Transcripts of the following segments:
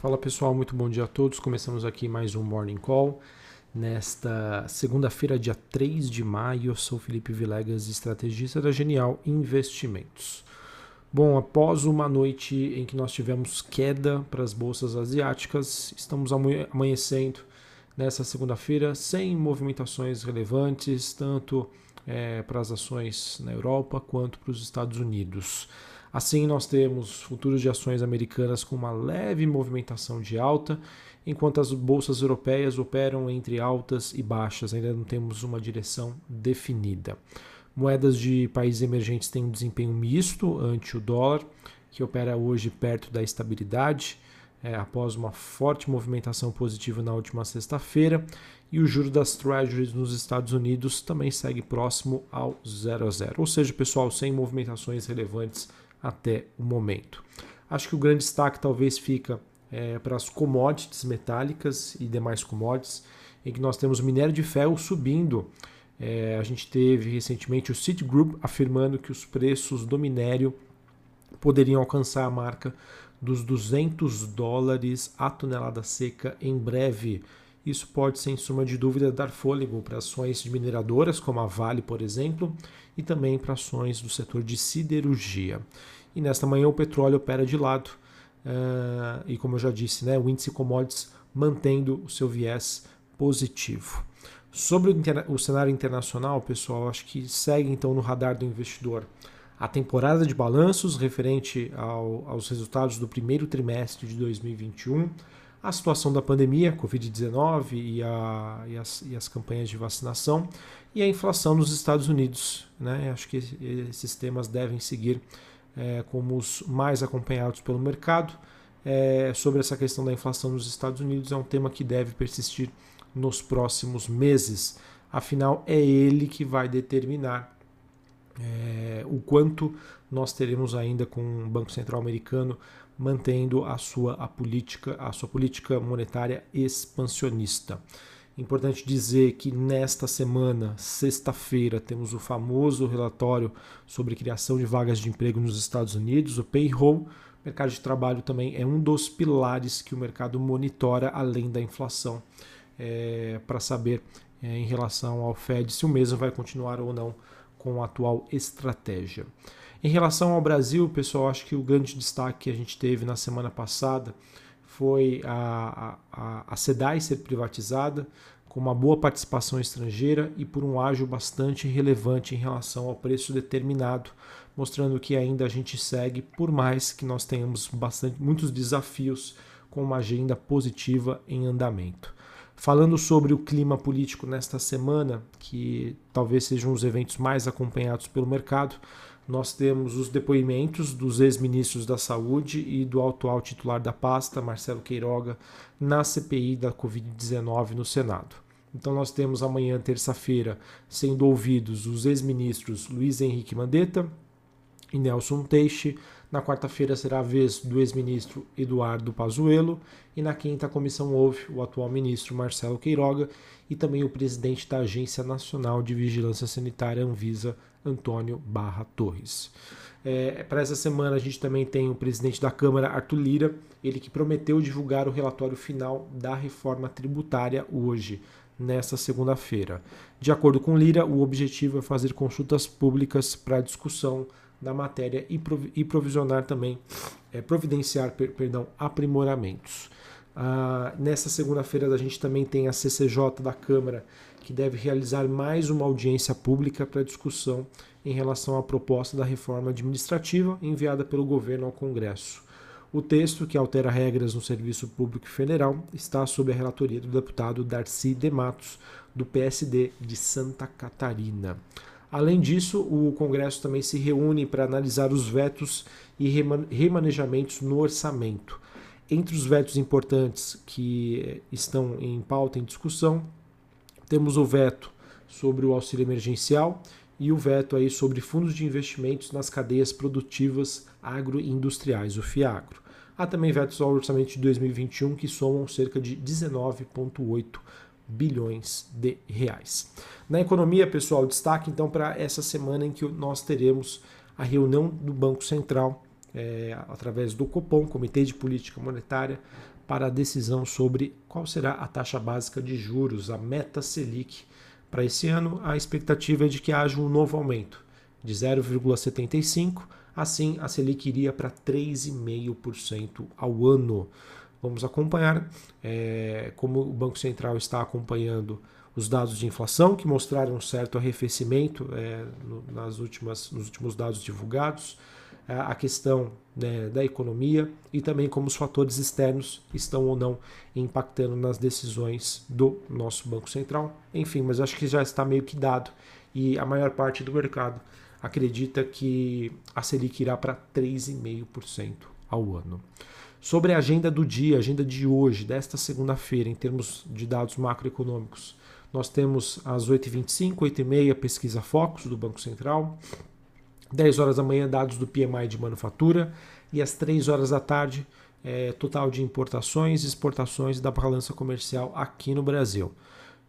Fala pessoal, muito bom dia a todos. Começamos aqui mais um Morning Call. Nesta segunda-feira, dia 3 de maio, eu sou Felipe Vilegas, estrategista da Genial Investimentos. Bom, após uma noite em que nós tivemos queda para as bolsas asiáticas, estamos amanhecendo nessa segunda-feira sem movimentações relevantes, tanto é, para as ações na Europa quanto para os Estados Unidos. Assim, nós temos futuros de ações americanas com uma leve movimentação de alta, enquanto as bolsas europeias operam entre altas e baixas, ainda não temos uma direção definida. Moedas de países emergentes têm um desempenho misto ante o dólar, que opera hoje perto da estabilidade, é, após uma forte movimentação positiva na última sexta-feira, e o juro das Treasuries nos Estados Unidos também segue próximo ao 0 a 0. Ou seja, pessoal, sem movimentações relevantes até o momento. Acho que o grande destaque talvez fica é, para as commodities metálicas e demais commodities, em que nós temos minério de ferro subindo. É, a gente teve recentemente o Citigroup afirmando que os preços do minério poderiam alcançar a marca dos 200 dólares a tonelada seca em breve. Isso pode, sem suma de dúvida, dar fôlego para ações de mineradoras, como a Vale, por exemplo, e também para ações do setor de siderurgia. E nesta manhã o petróleo opera de lado, uh, e como eu já disse, né, o índice commodities mantendo o seu viés positivo. Sobre o, o cenário internacional, pessoal, acho que segue então no radar do investidor a temporada de balanços referente ao, aos resultados do primeiro trimestre de 2021 a situação da pandemia, Covid-19 e, e, as, e as campanhas de vacinação e a inflação nos Estados Unidos. Né? Acho que esses temas devem seguir é, como os mais acompanhados pelo mercado. É, sobre essa questão da inflação nos Estados Unidos é um tema que deve persistir nos próximos meses. Afinal, é ele que vai determinar é, o quanto nós teremos ainda com o Banco Central americano mantendo a sua, a política, a sua política monetária expansionista. Importante dizer que nesta semana, sexta-feira, temos o famoso relatório sobre criação de vagas de emprego nos Estados Unidos, o payroll. O mercado de trabalho também é um dos pilares que o mercado monitora além da inflação, é, para saber é, em relação ao Fed se o mesmo vai continuar ou não com a atual estratégia. Em relação ao Brasil, pessoal, acho que o grande destaque que a gente teve na semana passada foi a, a, a SEDAI ser privatizada, com uma boa participação estrangeira e por um ágio bastante relevante em relação ao preço determinado, mostrando que ainda a gente segue, por mais que nós tenhamos bastante, muitos desafios com uma agenda positiva em andamento. Falando sobre o clima político nesta semana, que talvez sejam os eventos mais acompanhados pelo mercado, nós temos os depoimentos dos ex-ministros da Saúde e do atual titular da pasta, Marcelo Queiroga, na CPI da Covid-19 no Senado. Então nós temos amanhã, terça-feira, sendo ouvidos os ex-ministros Luiz Henrique Mandetta e Nelson Teixe, na quarta-feira será a vez do ex-ministro Eduardo Pazuello e na quinta a comissão ouve o atual ministro Marcelo Queiroga e também o presidente da Agência Nacional de Vigilância Sanitária Anvisa, Antônio Barra Torres. É, Para essa semana a gente também tem o presidente da Câmara, Arthur Lira, ele que prometeu divulgar o relatório final da reforma tributária hoje, nesta segunda-feira. De acordo com Lira, o objetivo é fazer consultas públicas para discussão da matéria e, provisionar também, é, providenciar per, perdão, aprimoramentos. Ah, nessa segunda-feira a gente também tem a CCJ da Câmara, que deve realizar mais uma audiência pública para discussão em relação à proposta da reforma administrativa enviada pelo governo ao Congresso. O texto, que altera regras no Serviço Público Federal, está sob a relatoria do deputado Darcy de Matos, do PSD de Santa Catarina. Além disso, o Congresso também se reúne para analisar os vetos e remanejamentos no orçamento. Entre os vetos importantes que estão em pauta em discussão, temos o veto sobre o auxílio emergencial e o veto aí sobre fundos de investimentos nas cadeias produtivas agroindustriais, o FIAGRO. Há também vetos ao orçamento de 2021 que somam cerca de 19,8 bilhões de reais. Na economia, pessoal, destaque então para essa semana em que nós teremos a reunião do Banco Central é, através do Copom, Comitê de Política Monetária, para a decisão sobre qual será a taxa básica de juros, a meta Selic. Para esse ano, a expectativa é de que haja um novo aumento de 0,75, assim a Selic iria para 3,5% ao ano. Vamos acompanhar é, como o Banco Central está acompanhando os dados de inflação, que mostraram um certo arrefecimento é, no, nas últimas, nos últimos dados divulgados, é, a questão né, da economia e também como os fatores externos estão ou não impactando nas decisões do nosso Banco Central. Enfim, mas acho que já está meio que dado e a maior parte do mercado acredita que a Selic irá para 3,5% ao ano. Sobre a agenda do dia, agenda de hoje, desta segunda-feira, em termos de dados macroeconômicos, nós temos às 8h25, 8h30, pesquisa Focus do Banco Central, 10 horas da manhã, dados do PMI de manufatura, e às 3 horas da tarde, é, total de importações e exportações da balança comercial aqui no Brasil.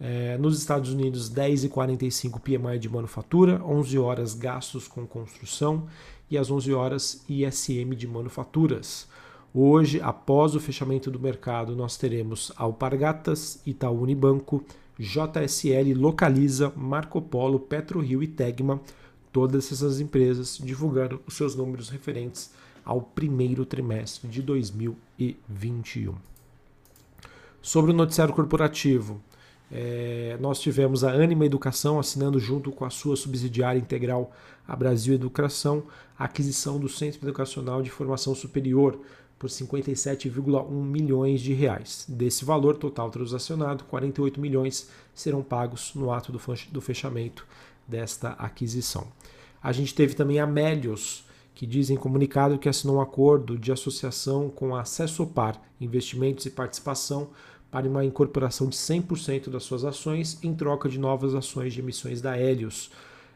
É, nos Estados Unidos, 10h45 PMI de manufatura, 11 horas gastos com construção e às 11 horas ISM de manufaturas. Hoje, após o fechamento do mercado, nós teremos Alpargatas, Itaú Unibanco, JSL, Localiza, Marco Polo, PetroRio e Tegma, todas essas empresas divulgando os seus números referentes ao primeiro trimestre de 2021. Sobre o noticiário corporativo, é, nós tivemos a Anima Educação assinando junto com a sua subsidiária integral, a Brasil Educação, a aquisição do Centro Educacional de Formação Superior por 57,1 milhões de reais. Desse valor total transacionado, 48 milhões serão pagos no ato do fechamento desta aquisição. A gente teve também a Melios, que diz em comunicado que assinou um acordo de associação com a Par Investimentos e Participação para uma incorporação de 100% das suas ações em troca de novas ações de emissões da Helios,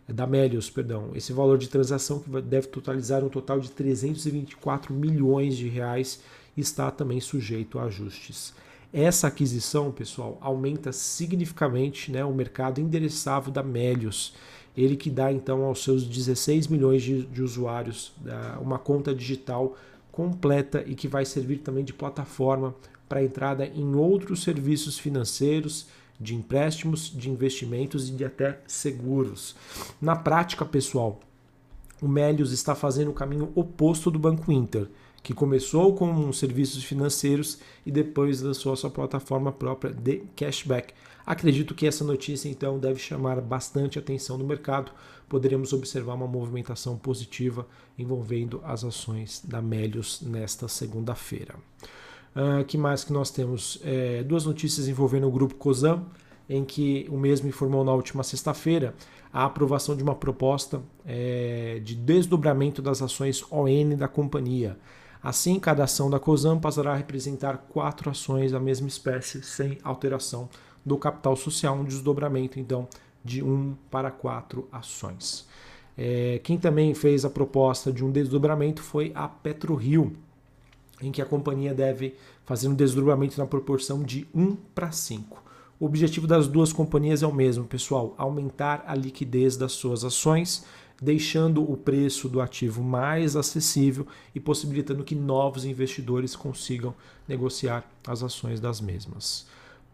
da Melios, perdão. Esse valor de transação que deve totalizar um total de 324 milhões de reais está também sujeito a ajustes. Essa aquisição, pessoal, aumenta significativamente né, o mercado endereçável da Melios. Ele que dá então aos seus 16 milhões de, de usuários uma conta digital completa e que vai servir também de plataforma para entrada em outros serviços financeiros, de empréstimos, de investimentos e de até seguros. Na prática, pessoal, o Melius está fazendo o caminho oposto do Banco Inter, que começou com serviços financeiros e depois lançou a sua plataforma própria de cashback. Acredito que essa notícia então deve chamar bastante atenção no mercado. Poderemos observar uma movimentação positiva envolvendo as ações da Melius nesta segunda-feira. Uh, que mais que nós temos? É, duas notícias envolvendo o grupo COSAM, em que o mesmo informou na última sexta-feira a aprovação de uma proposta é, de desdobramento das ações ON da companhia. Assim, cada ação da COSAM passará a representar quatro ações da mesma espécie, sem alteração do capital social, um desdobramento então de um para quatro ações. É, quem também fez a proposta de um desdobramento foi a PetroRio, em que a companhia deve fazer um desdobramento na proporção de 1 para 5. O objetivo das duas companhias é o mesmo, pessoal: aumentar a liquidez das suas ações, deixando o preço do ativo mais acessível e possibilitando que novos investidores consigam negociar as ações das mesmas.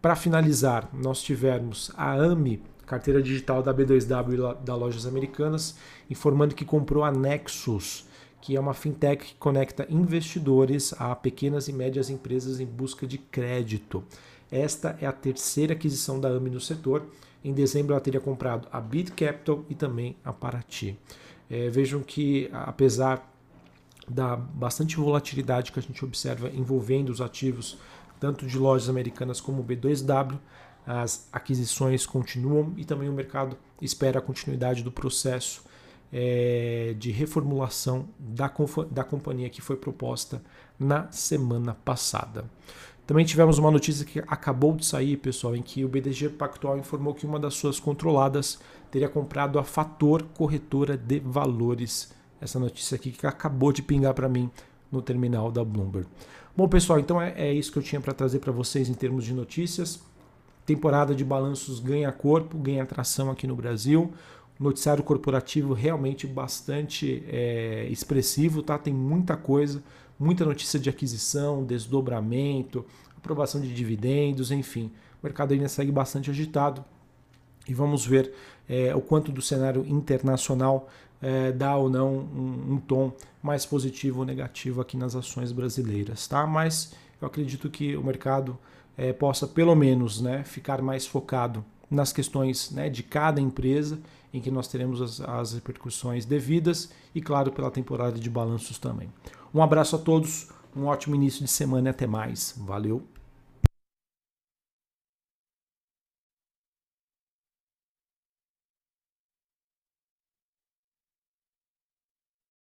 Para finalizar, nós tivemos a AMI, carteira digital da B2W da Lojas Americanas, informando que comprou a Nexus que é uma fintech que conecta investidores a pequenas e médias empresas em busca de crédito. Esta é a terceira aquisição da AMI no setor. Em dezembro ela teria comprado a Bit Capital e também a Paraty. É, vejam que, apesar da bastante volatilidade que a gente observa envolvendo os ativos, tanto de lojas americanas como B2W, as aquisições continuam e também o mercado espera a continuidade do processo é, de reformulação da, da companhia que foi proposta na semana passada. Também tivemos uma notícia que acabou de sair, pessoal, em que o BDG Pactual informou que uma das suas controladas teria comprado a Fator Corretora de Valores. Essa notícia aqui que acabou de pingar para mim no terminal da Bloomberg. Bom, pessoal, então é, é isso que eu tinha para trazer para vocês em termos de notícias. Temporada de balanços ganha corpo, ganha atração aqui no Brasil Noticiário corporativo realmente bastante é, expressivo, tá? Tem muita coisa, muita notícia de aquisição, desdobramento, aprovação de dividendos, enfim. O mercado ainda segue bastante agitado e vamos ver é, o quanto do cenário internacional é, dá ou não um, um, tom mais positivo ou negativo aqui nas ações brasileiras, tá? Mas eu acredito que o mercado é, possa pelo menos né, ficar mais focado nas questões né, de cada empresa, em que nós teremos as, as repercussões devidas e, claro, pela temporada de balanços também. Um abraço a todos, um ótimo início de semana e até mais. Valeu!